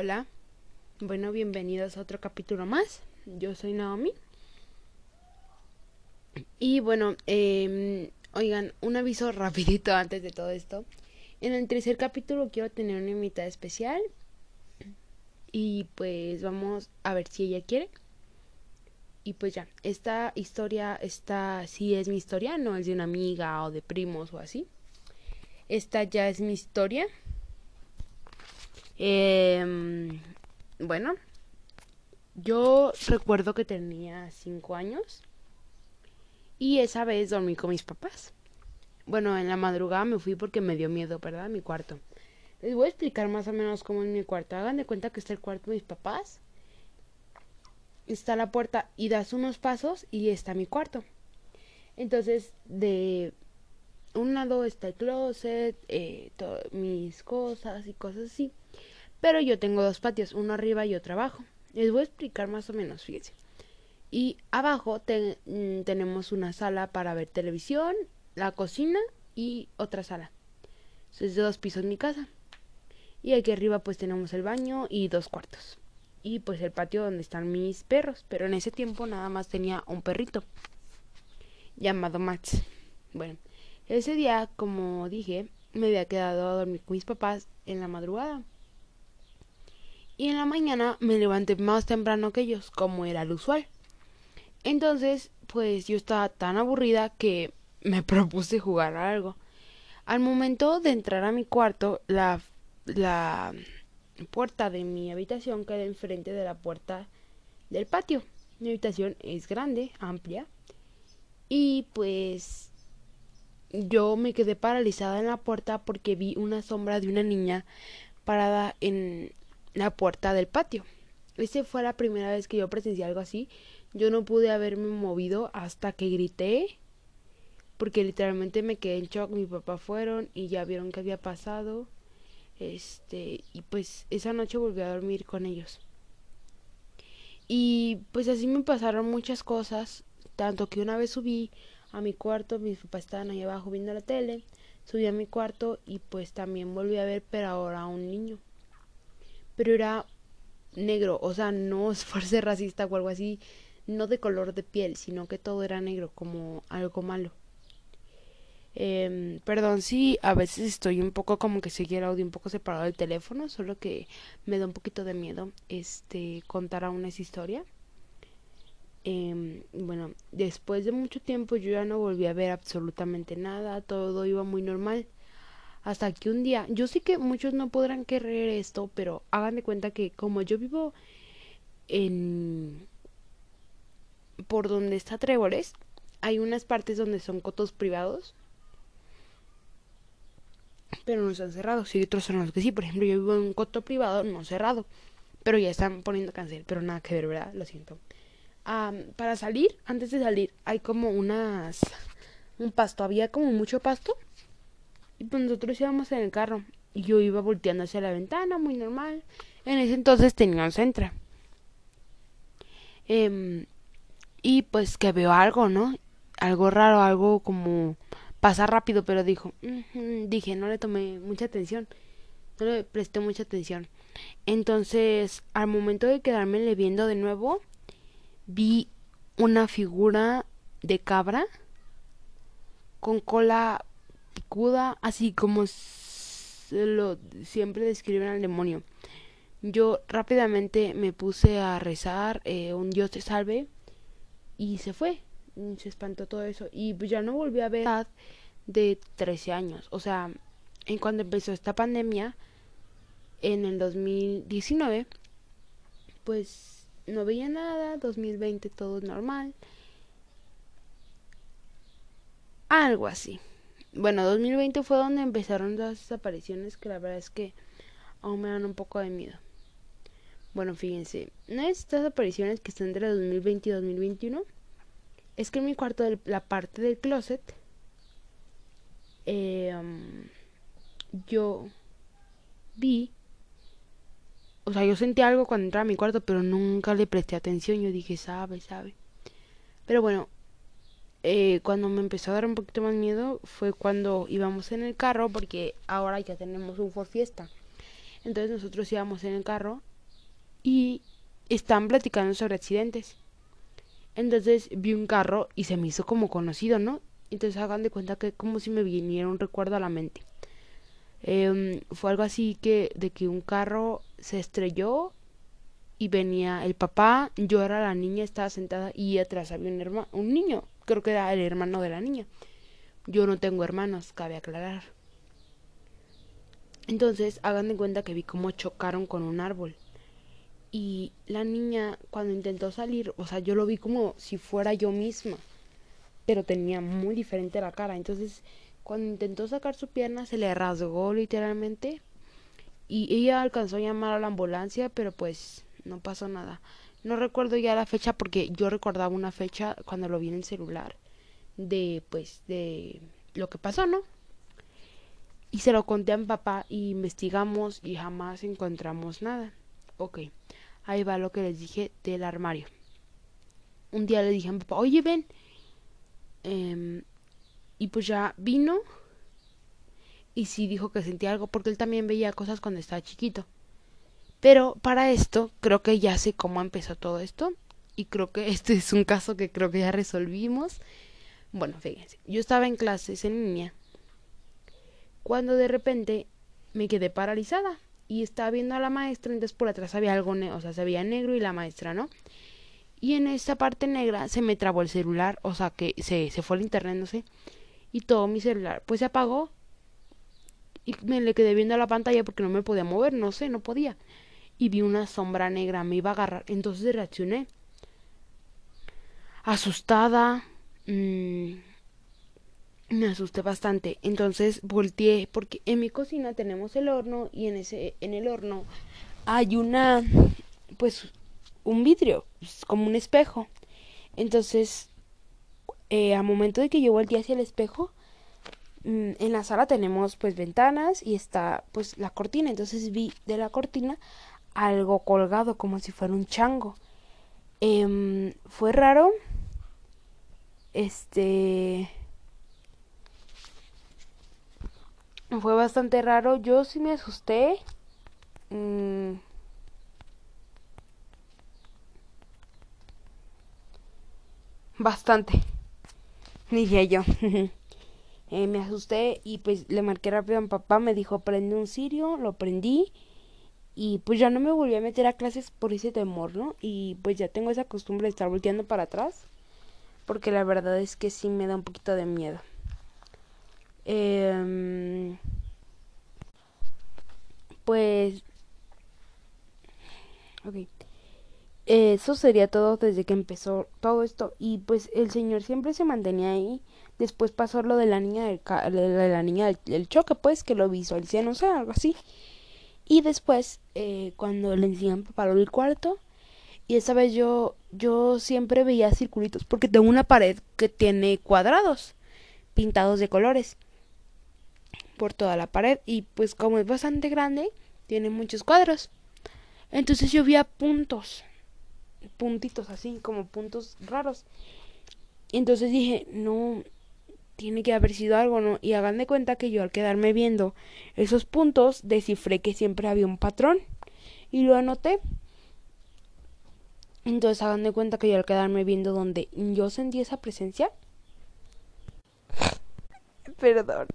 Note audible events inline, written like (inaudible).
Hola, bueno, bienvenidos a otro capítulo más. Yo soy Naomi. Y bueno, eh, oigan, un aviso (laughs) rapidito antes de todo esto. En el tercer capítulo quiero tener una invitada especial. Y pues vamos a ver si ella quiere. Y pues ya, esta historia, esta sí es mi historia, no es de una amiga o de primos o así. Esta ya es mi historia. Eh, bueno, yo recuerdo que tenía cinco años y esa vez dormí con mis papás. Bueno, en la madrugada me fui porque me dio miedo, ¿verdad? Mi cuarto. Les voy a explicar más o menos cómo es mi cuarto. Hagan de cuenta que está el cuarto de mis papás. Está la puerta y das unos pasos y está mi cuarto. Entonces, de un lado está el closet, eh, mis cosas y cosas así. Pero yo tengo dos patios, uno arriba y otro abajo. Les voy a explicar más o menos, fíjense. Y abajo mm, tenemos una sala para ver televisión, la cocina y otra sala. Es de dos pisos mi casa. Y aquí arriba pues tenemos el baño y dos cuartos. Y pues el patio donde están mis perros. Pero en ese tiempo nada más tenía un perrito. Llamado Max. Bueno, ese día, como dije, me había quedado a dormir con mis papás en la madrugada y en la mañana me levanté más temprano que ellos, como era el usual. Entonces, pues yo estaba tan aburrida que me (laughs) propuse jugar a algo. Al momento de entrar a mi cuarto, la, la puerta de mi habitación queda enfrente de la puerta del patio. Mi habitación es grande, amplia. Y pues yo me quedé paralizada en la puerta porque vi una sombra de una niña parada en la puerta del patio. Esa fue la primera vez que yo presencié algo así. Yo no pude haberme movido hasta que grité, porque literalmente me quedé en shock. Mi papá fueron y ya vieron qué había pasado. Este, y pues esa noche volví a dormir con ellos. Y pues así me pasaron muchas cosas, tanto que una vez subí a mi cuarto, mis papás estaban ahí abajo viendo la tele, subí a mi cuarto y pues también volví a ver, pero ahora a un niño pero era negro, o sea, no (laughs) por ser racista o algo así, no de color de piel, sino que todo era negro, como algo malo. Eh, perdón sí, a veces estoy un poco como que seguir el audio un poco separado del teléfono, solo que me da un poquito de miedo este contar aún esa historia. Eh, bueno, después de mucho tiempo yo ya no volví a ver absolutamente nada, todo iba muy normal. Hasta que un día, yo sé que muchos no podrán querer esto, pero hagan de cuenta que como yo vivo en... por donde está Tréboles, hay unas partes donde son cotos privados, pero no están cerrados. Y otros son los que sí. Por ejemplo, yo vivo en un coto privado no cerrado, pero ya están poniendo cancel, pero nada que ver, ¿verdad? Lo siento. para salir, antes de salir, hay como unas... un pasto, había como mucho pasto y pues nosotros íbamos en el carro. Y yo iba volteando hacia la ventana, muy normal. En ese entonces tenía un centro. Em, y pues que veo algo, ¿no? Algo raro, algo como pasa rápido, pero dijo, dije, no le tomé mucha atención. No le presté mucha atención. Entonces, al momento de quedarme viendo de nuevo, vi una figura de cabra con cola así como lo siempre describen al demonio. Yo rápidamente me puse a rezar, eh, un Dios te salve, y se fue. Se espantó todo eso. Y ya no volví a ver de 13 años. O sea, en cuando empezó esta pandemia, en el 2019, pues no veía nada. 2020 todo normal. Algo así bueno, 2020 fue donde empezaron todas esas apariciones que la verdad es que aún me dan un poco de miedo. Bueno, fíjense, una de estas apariciones que están entre 2020 y 2021 es que en mi cuarto, de la parte del closet, eh, yo vi, o sea, yo sentí algo cuando entraba a mi cuarto, pero nunca le presté atención. Yo dije, sabe, sabe. Pero bueno, eh, cuando me empezó a dar un poquito más miedo fue cuando íbamos en el carro porque ahora ya tenemos un Ford Fiesta. Entonces nosotros íbamos en el carro y estaban platicando sobre accidentes. Entonces vi un carro y se me hizo como conocido, ¿no? Entonces hagan de cuenta que como si me viniera un recuerdo a la mente. Eh, fue algo así que de que un carro se estrelló y venía el papá, yo era la niña, estaba sentada y atrás había un hermano, un niño, creo que era el hermano de la niña. Yo no tengo hermanos, cabe aclarar. Entonces, hagan de cuenta que vi cómo chocaron con un árbol. Y la niña, cuando intentó salir, o sea, yo lo vi como si fuera yo misma, pero tenía muy diferente la cara. Entonces, cuando intentó sacar su pierna, se le rasgó literalmente. Y ella alcanzó a llamar a la ambulancia, pero pues no pasó nada. No recuerdo ya la fecha porque yo recordaba una fecha cuando lo vi en el celular de pues de lo que pasó, ¿no? Y se lo conté a mi papá y investigamos y jamás encontramos nada. Ok, ahí va lo que les dije del armario. Un día le dije a mi papá, oye, ven. Eh, y pues ya vino y sí dijo que sentía algo porque él también veía cosas cuando estaba chiquito. Pero para esto creo que ya sé cómo empezó todo esto y creo que este es un caso que creo que ya resolvimos. Bueno, fíjense, yo estaba en clases en línea cuando de repente me quedé paralizada y estaba viendo a la maestra, entonces por atrás había algo, o sea, se veía negro y la maestra, ¿no? Y en esta parte negra se me trabó el celular, o sea, que se, se fue el internet, no sé, y todo mi celular, pues se apagó y me le quedé viendo a la pantalla porque no me podía mover, no sé, no podía. Y vi una sombra negra, me iba a agarrar, entonces reaccioné. Asustada, mmm, me asusté bastante. Entonces volteé porque en mi cocina tenemos el horno y en ese en el horno hay una pues un vidrio, pues, como un espejo. Entonces, eh, a momento de que yo volteé hacia el espejo, mm, en la sala tenemos pues ventanas y está pues la cortina. Entonces vi de la cortina algo colgado como si fuera un chango. Eh, fue raro. Este fue bastante raro. Yo sí me asusté. Mm. Bastante. (laughs) Dije yo. (laughs) eh, me asusté y pues le marqué rápido a mi papá. Me dijo, prende un cirio. Lo prendí. Y pues ya no me volví a meter a clases por ese temor, ¿no? Y pues ya tengo esa costumbre de estar volteando para atrás. Porque la verdad es que sí me da un poquito de miedo. Eh, pues... Ok. Eso sería todo desde que empezó todo esto. Y pues el señor siempre se mantenía ahí. Después pasó lo de la niña del, de la niña del, choque, pues, que lo visualicé, no sé, algo así. Y después, eh, cuando le enseñan para el cuarto, y esa vez yo, yo siempre veía circulitos, porque tengo una pared que tiene cuadrados pintados de colores por toda la pared y pues como es bastante grande, tiene muchos cuadros. Entonces yo veía puntos, puntitos así, como puntos raros. Entonces dije, no, tiene que haber sido algo, ¿no? Y hagan de cuenta que yo al quedarme viendo esos puntos, descifré que siempre había un patrón y lo anoté. Entonces hagan de cuenta que yo al quedarme viendo donde yo sentí esa presencia. Perdón.